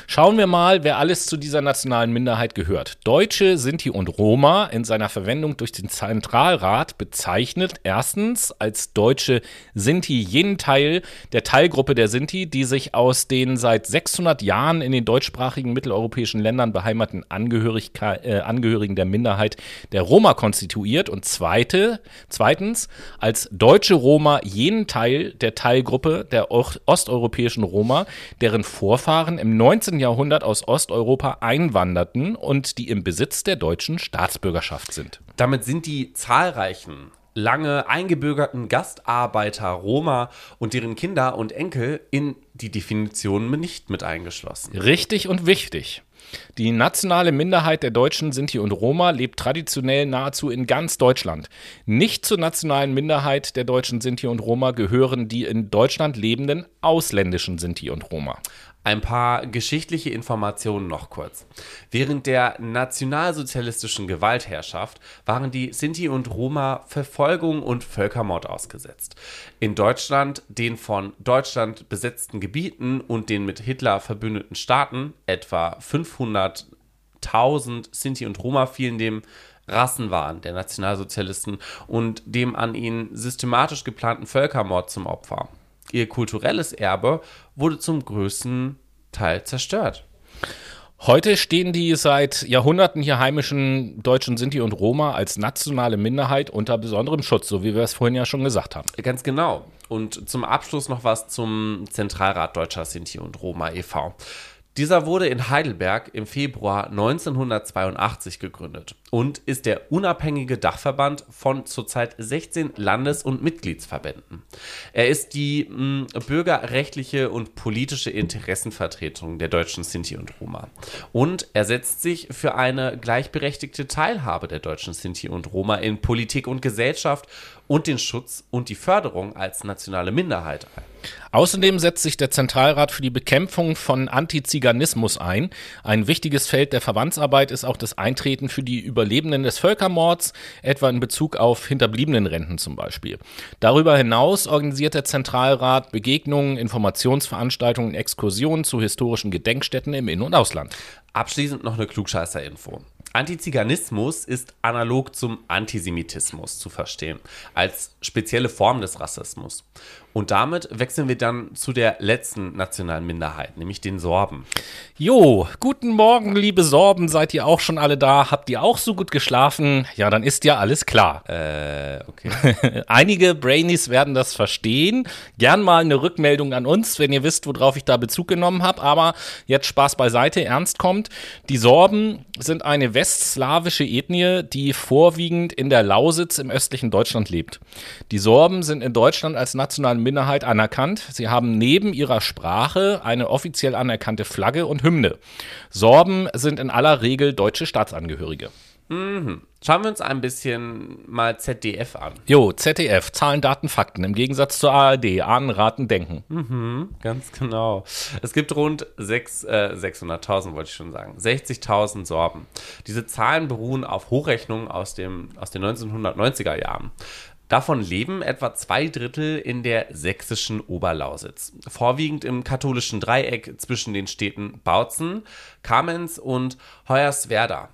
Schauen wir mal, wer alles zu dieser nationalen Minderheit gehört. Deutsche, Sinti und Roma in seiner Verwendung durch den Zentralrat bezeichnet erstens als Deutsche Sinti jenen Teil der Teilgruppe der Sinti, die sich aus den seit 600 Jahren in den deutschsprachigen mitteleuropäischen Ländern beheimateten äh, Angehörigen der Minderheit der Roma konstituiert und zweite, zweitens als deutsche Roma jenen Teil der Teilgruppe der osteuropäischen Roma, deren Vorfahren im 19. Jahrhundert aus Osteuropa einwanderten und die im Besitz der deutschen Staatsbürgerschaft sind. Damit sind die zahlreichen lange eingebürgerten Gastarbeiter Roma und deren Kinder und Enkel in die Definition nicht mit eingeschlossen. Richtig und wichtig. Die nationale Minderheit der Deutschen, Sinti und Roma lebt traditionell nahezu in ganz Deutschland. Nicht zur nationalen Minderheit der Deutschen, Sinti und Roma gehören die in Deutschland lebenden ausländischen Sinti und Roma. Ein paar geschichtliche Informationen noch kurz. Während der nationalsozialistischen Gewaltherrschaft waren die Sinti und Roma Verfolgung und Völkermord ausgesetzt. In Deutschland, den von Deutschland besetzten Gebieten und den mit Hitler verbündeten Staaten, etwa 500.000 Sinti und Roma fielen dem Rassenwahn der Nationalsozialisten und dem an ihnen systematisch geplanten Völkermord zum Opfer. Ihr kulturelles Erbe wurde zum größten Teil zerstört. Heute stehen die seit Jahrhunderten hier heimischen Deutschen, Sinti und Roma als nationale Minderheit unter besonderem Schutz, so wie wir es vorhin ja schon gesagt haben. Ganz genau. Und zum Abschluss noch was zum Zentralrat Deutscher Sinti und Roma e.V. Dieser wurde in Heidelberg im Februar 1982 gegründet und ist der unabhängige Dachverband von zurzeit 16 Landes- und Mitgliedsverbänden. Er ist die mh, bürgerrechtliche und politische Interessenvertretung der deutschen Sinti und Roma. Und er setzt sich für eine gleichberechtigte Teilhabe der deutschen Sinti und Roma in Politik und Gesellschaft und den Schutz und die Förderung als nationale Minderheit ein. Außerdem setzt sich der Zentralrat für die Bekämpfung von Antiziganismus ein. Ein wichtiges Feld der Verbandsarbeit ist auch das Eintreten für die Überlebenden des Völkermords, etwa in Bezug auf Hinterbliebenenrenten zum Beispiel. Darüber hinaus organisiert der Zentralrat Begegnungen, Informationsveranstaltungen, Exkursionen zu historischen Gedenkstätten im In- und Ausland. Abschließend noch eine Klugscheißer-Info. Antiziganismus ist analog zum Antisemitismus zu verstehen, als spezielle Form des Rassismus. Und damit wechseln wir dann zu der letzten nationalen Minderheit, nämlich den Sorben. Jo, guten Morgen, liebe Sorben, seid ihr auch schon alle da? Habt ihr auch so gut geschlafen? Ja, dann ist ja alles klar. Äh, okay. (laughs) Einige Brainies werden das verstehen. Gern mal eine Rückmeldung an uns, wenn ihr wisst, worauf ich da Bezug genommen habe. Aber jetzt Spaß beiseite, ernst kommt. Die Sorben sind eine westslawische Ethnie, die vorwiegend in der Lausitz im östlichen Deutschland lebt. Die Sorben sind in Deutschland als nationale Minderheit anerkannt. Sie haben neben ihrer Sprache eine offiziell anerkannte Flagge und Hymne. Sorben sind in aller Regel deutsche Staatsangehörige. Schauen wir uns ein bisschen mal ZDF an. Jo, ZDF, Zahlen, Daten, Fakten. Im Gegensatz zur ARD, Ahnen, Raten, Denken. Ganz genau. Es gibt rund äh, 600.000, wollte ich schon sagen. 60.000 Sorben. Diese Zahlen beruhen auf Hochrechnungen aus, dem, aus den 1990er Jahren. Davon leben etwa zwei Drittel in der sächsischen Oberlausitz. Vorwiegend im katholischen Dreieck zwischen den Städten Bautzen, Kamenz und Hoyerswerda.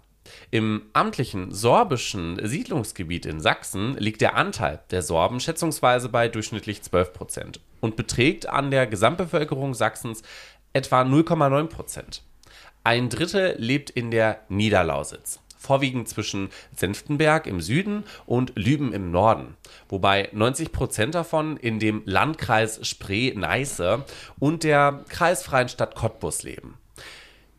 Im amtlichen sorbischen Siedlungsgebiet in Sachsen liegt der Anteil der Sorben schätzungsweise bei durchschnittlich 12 Prozent und beträgt an der Gesamtbevölkerung Sachsens etwa 0,9 Prozent. Ein Drittel lebt in der Niederlausitz. Vorwiegend zwischen Senftenberg im Süden und Lüben im Norden, wobei 90 Prozent davon in dem Landkreis Spree-Neiße und der kreisfreien Stadt Cottbus leben.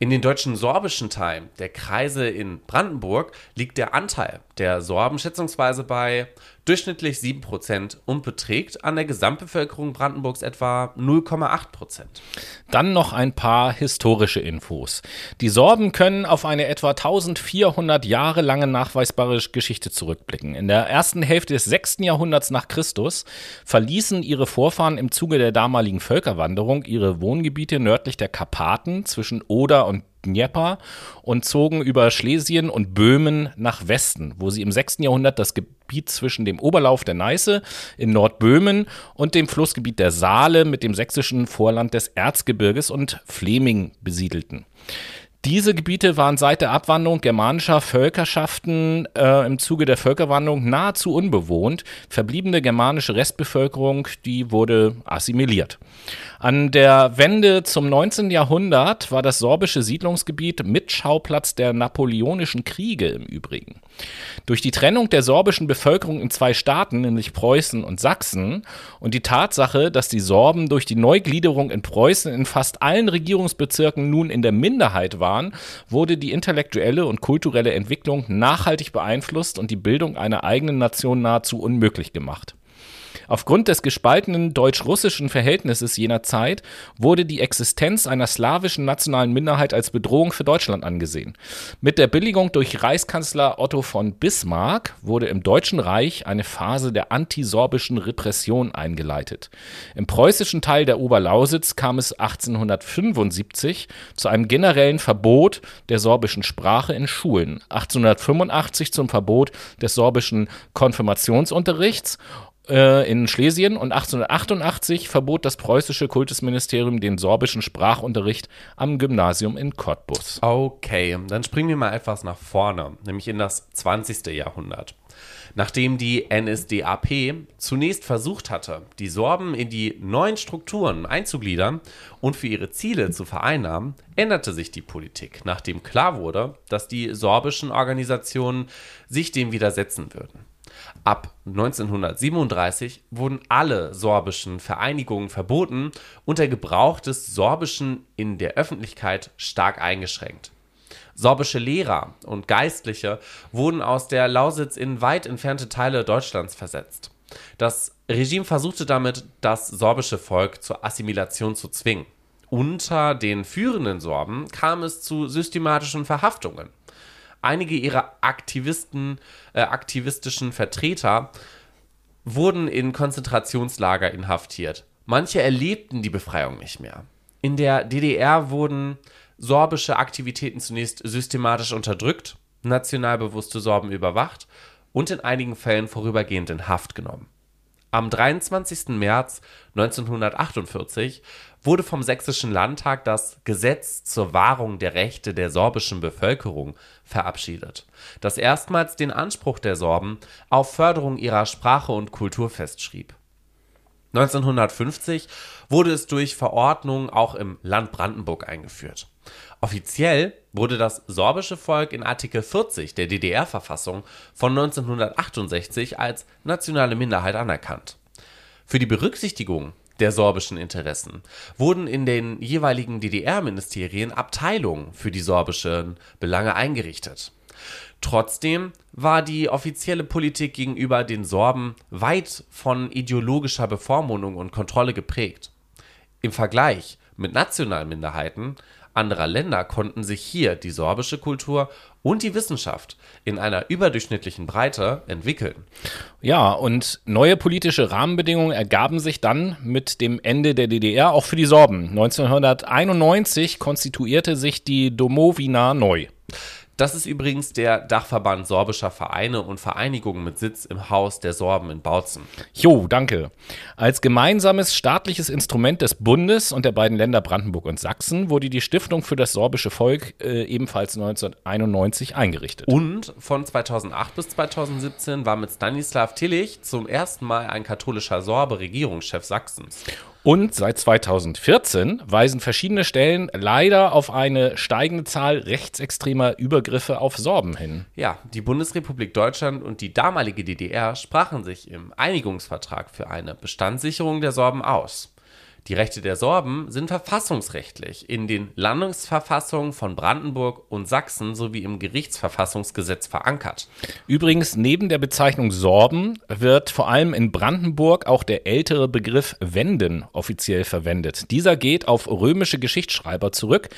In den deutschen sorbischen Teilen der Kreise in Brandenburg liegt der Anteil der Sorben schätzungsweise bei durchschnittlich 7% und beträgt an der Gesamtbevölkerung Brandenburgs etwa 0,8%. Dann noch ein paar historische Infos. Die Sorben können auf eine etwa 1400 Jahre lange nachweisbare Geschichte zurückblicken. In der ersten Hälfte des 6. Jahrhunderts nach Christus verließen ihre Vorfahren im Zuge der damaligen Völkerwanderung ihre Wohngebiete nördlich der Karpaten zwischen Oder und Dnieper und zogen über Schlesien und Böhmen nach Westen, wo sie im 6. Jahrhundert das Gebiet zwischen dem Oberlauf der Neiße in Nordböhmen und dem Flussgebiet der Saale mit dem sächsischen Vorland des Erzgebirges und Fleming besiedelten. Diese Gebiete waren seit der Abwanderung germanischer Völkerschaften äh, im Zuge der Völkerwanderung nahezu unbewohnt. Verbliebene germanische Restbevölkerung, die wurde assimiliert. An der Wende zum 19. Jahrhundert war das sorbische Siedlungsgebiet Mitschauplatz der napoleonischen Kriege im Übrigen. Durch die Trennung der sorbischen Bevölkerung in zwei Staaten, nämlich Preußen und Sachsen, und die Tatsache, dass die Sorben durch die Neugliederung in Preußen in fast allen Regierungsbezirken nun in der Minderheit waren, wurde die intellektuelle und kulturelle Entwicklung nachhaltig beeinflusst und die Bildung einer eigenen Nation nahezu unmöglich gemacht. Aufgrund des gespaltenen deutsch-russischen Verhältnisses jener Zeit wurde die Existenz einer slawischen nationalen Minderheit als Bedrohung für Deutschland angesehen. Mit der Billigung durch Reichskanzler Otto von Bismarck wurde im Deutschen Reich eine Phase der antisorbischen Repression eingeleitet. Im preußischen Teil der Oberlausitz kam es 1875 zu einem generellen Verbot der sorbischen Sprache in Schulen, 1885 zum Verbot des sorbischen Konfirmationsunterrichts äh, in Schlesien und 1888 verbot das preußische Kultusministerium den sorbischen Sprachunterricht am Gymnasium in Cottbus. Okay, dann springen wir mal etwas nach vorne, nämlich in das 20. Jahrhundert. Nachdem die NSDAP zunächst versucht hatte, die Sorben in die neuen Strukturen einzugliedern und für ihre Ziele zu vereinnahmen, änderte sich die Politik, nachdem klar wurde, dass die sorbischen Organisationen sich dem widersetzen würden. Ab 1937 wurden alle sorbischen Vereinigungen verboten und der Gebrauch des Sorbischen in der Öffentlichkeit stark eingeschränkt. Sorbische Lehrer und Geistliche wurden aus der Lausitz in weit entfernte Teile Deutschlands versetzt. Das Regime versuchte damit, das sorbische Volk zur Assimilation zu zwingen. Unter den führenden Sorben kam es zu systematischen Verhaftungen einige ihrer Aktivisten, äh, aktivistischen Vertreter wurden in Konzentrationslager inhaftiert. Manche erlebten die Befreiung nicht mehr. In der DDR wurden sorbische Aktivitäten zunächst systematisch unterdrückt, nationalbewusste Sorben überwacht und in einigen Fällen vorübergehend in Haft genommen. Am 23. März 1948 wurde vom Sächsischen Landtag das Gesetz zur Wahrung der Rechte der sorbischen Bevölkerung verabschiedet, das erstmals den Anspruch der Sorben auf Förderung ihrer Sprache und Kultur festschrieb. 1950 wurde es durch Verordnung auch im Land Brandenburg eingeführt. Offiziell wurde das sorbische Volk in Artikel 40 der DDR-Verfassung von 1968 als nationale Minderheit anerkannt. Für die Berücksichtigung der sorbischen Interessen wurden in den jeweiligen DDR-Ministerien Abteilungen für die sorbischen Belange eingerichtet. Trotzdem war die offizielle Politik gegenüber den Sorben weit von ideologischer Bevormundung und Kontrolle geprägt. Im Vergleich mit nationalen Minderheiten anderer Länder konnten sich hier die sorbische Kultur und die Wissenschaft in einer überdurchschnittlichen Breite entwickeln. Ja, und neue politische Rahmenbedingungen ergaben sich dann mit dem Ende der DDR auch für die Sorben. 1991 konstituierte sich die Domowina neu. Das ist übrigens der Dachverband sorbischer Vereine und Vereinigungen mit Sitz im Haus der Sorben in Bautzen. Jo, danke. Als gemeinsames staatliches Instrument des Bundes und der beiden Länder Brandenburg und Sachsen wurde die Stiftung für das sorbische Volk äh, ebenfalls 1991 eingerichtet. Und von 2008 bis 2017 war mit Stanislav Tillich zum ersten Mal ein katholischer Sorbe Regierungschef Sachsens. Und seit 2014 weisen verschiedene Stellen leider auf eine steigende Zahl rechtsextremer Übergriffe auf Sorben hin. Ja, die Bundesrepublik Deutschland und die damalige DDR sprachen sich im Einigungsvertrag für eine Bestandssicherung der Sorben aus. Die Rechte der Sorben sind verfassungsrechtlich in den Landesverfassungen von Brandenburg und Sachsen sowie im Gerichtsverfassungsgesetz verankert. Übrigens, neben der Bezeichnung Sorben wird vor allem in Brandenburg auch der ältere Begriff Wenden offiziell verwendet. Dieser geht auf römische Geschichtsschreiber zurück,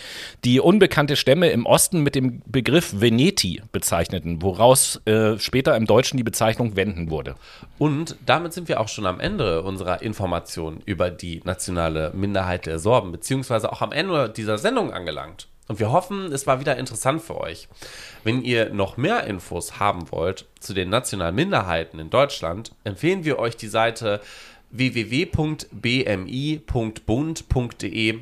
die unbekannte Stämme im Osten mit dem Begriff Veneti bezeichneten, woraus äh, später im Deutschen die Bezeichnung Wenden wurde. Und damit sind wir auch schon am Ende unserer Informationen über die nationale Minderheit der Sorben, beziehungsweise auch am Ende dieser Sendung angelangt. Und wir hoffen, es war wieder interessant für euch. Wenn ihr noch mehr Infos haben wollt zu den nationalen Minderheiten in Deutschland, empfehlen wir euch die Seite www.bmi.bund.de.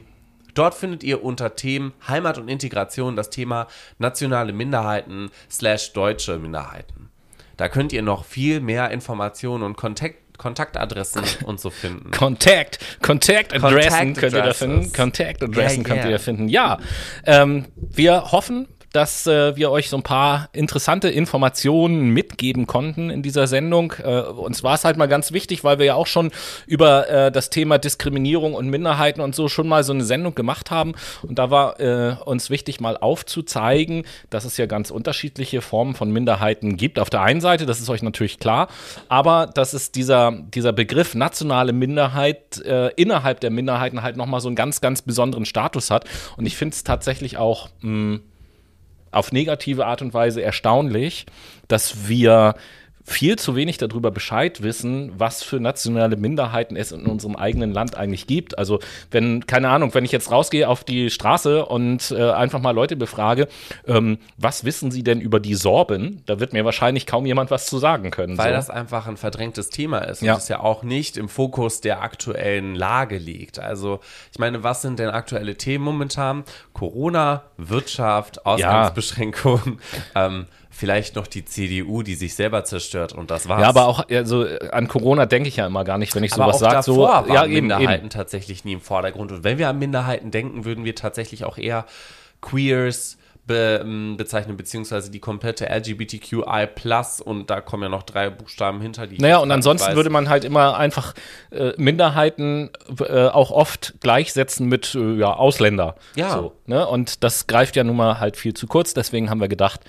Dort findet ihr unter Themen Heimat und Integration das Thema nationale Minderheiten slash deutsche Minderheiten. Da könnt ihr noch viel mehr Informationen und Kontakt Kontaktadressen und so finden. Contact, Contact Adressen Contact könnt ihr da finden. Contact Adressen Yeah, könnt yeah. ihr da finden. Ja, ähm, wir hoffen, dass äh, wir euch so ein paar interessante Informationen mitgeben konnten in dieser Sendung. Äh, uns war es halt mal ganz wichtig, weil wir ja auch schon über äh, das Thema Diskriminierung und Minderheiten und so schon mal so eine Sendung gemacht haben. Und da war äh, uns wichtig, mal aufzuzeigen, dass es ja ganz unterschiedliche Formen von Minderheiten gibt. Auf der einen Seite, das ist euch natürlich klar, aber dass es dieser, dieser Begriff nationale Minderheit äh, innerhalb der Minderheiten halt nochmal so einen ganz, ganz besonderen Status hat. Und ich finde es tatsächlich auch mh, auf negative Art und Weise erstaunlich, dass wir viel zu wenig darüber Bescheid wissen, was für nationale Minderheiten es in unserem eigenen Land eigentlich gibt. Also wenn, keine Ahnung, wenn ich jetzt rausgehe auf die Straße und äh, einfach mal Leute befrage, ähm, was wissen sie denn über die Sorben, da wird mir wahrscheinlich kaum jemand was zu sagen können. Weil so. das einfach ein verdrängtes Thema ist Ja. und es ja auch nicht im Fokus der aktuellen Lage liegt. Also, ich meine, was sind denn aktuelle Themen momentan? Corona, Wirtschaft, Ausgangsbeschränkungen, (laughs) ähm, vielleicht noch die CDU, die sich selber zerstört und das war's. ja, aber auch also, äh, an Corona denke ich ja immer gar nicht, wenn ich sowas sage. So, waren ja, eben, Minderheiten eben. tatsächlich nie im Vordergrund. Und wenn wir an Minderheiten denken, würden wir tatsächlich auch eher Queers be ähm, bezeichnen, beziehungsweise die komplette LGBTQI+, und da kommen ja noch drei Buchstaben hinter, die Naja, und ansonsten würde man halt immer einfach äh, Minderheiten äh, auch oft gleichsetzen mit äh, ja, Ausländer. Ja. So, ne? Und das greift ja nun mal halt viel zu kurz. Deswegen haben wir gedacht,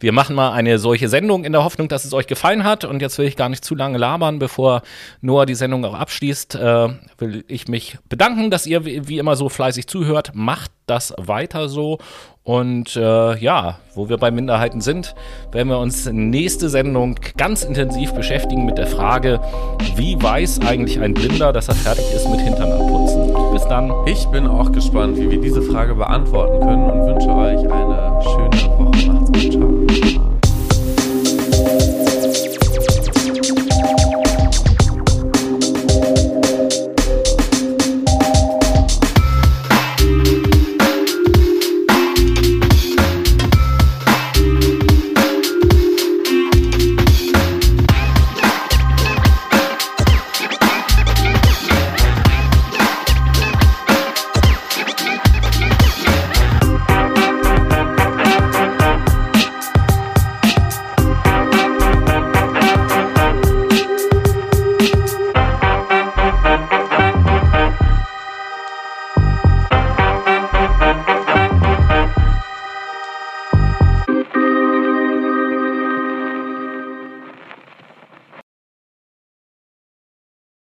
wir machen mal eine solche Sendung in der Hoffnung, dass es euch gefallen hat. Und jetzt will ich gar nicht zu lange labern, bevor Noah die Sendung auch abschließt. Äh, will ich mich bedanken, dass ihr wie immer so fleißig zuhört. Macht das weiter so. Und äh, ja, wo wir bei Minderheiten sind, werden wir uns nächste Sendung ganz intensiv beschäftigen mit der Frage, wie weiß eigentlich ein Blinder, dass er fertig ist mit Hintern abputzen. Bis dann. Ich bin auch gespannt, wie wir diese Frage beantworten können und wünsche euch eine schöne.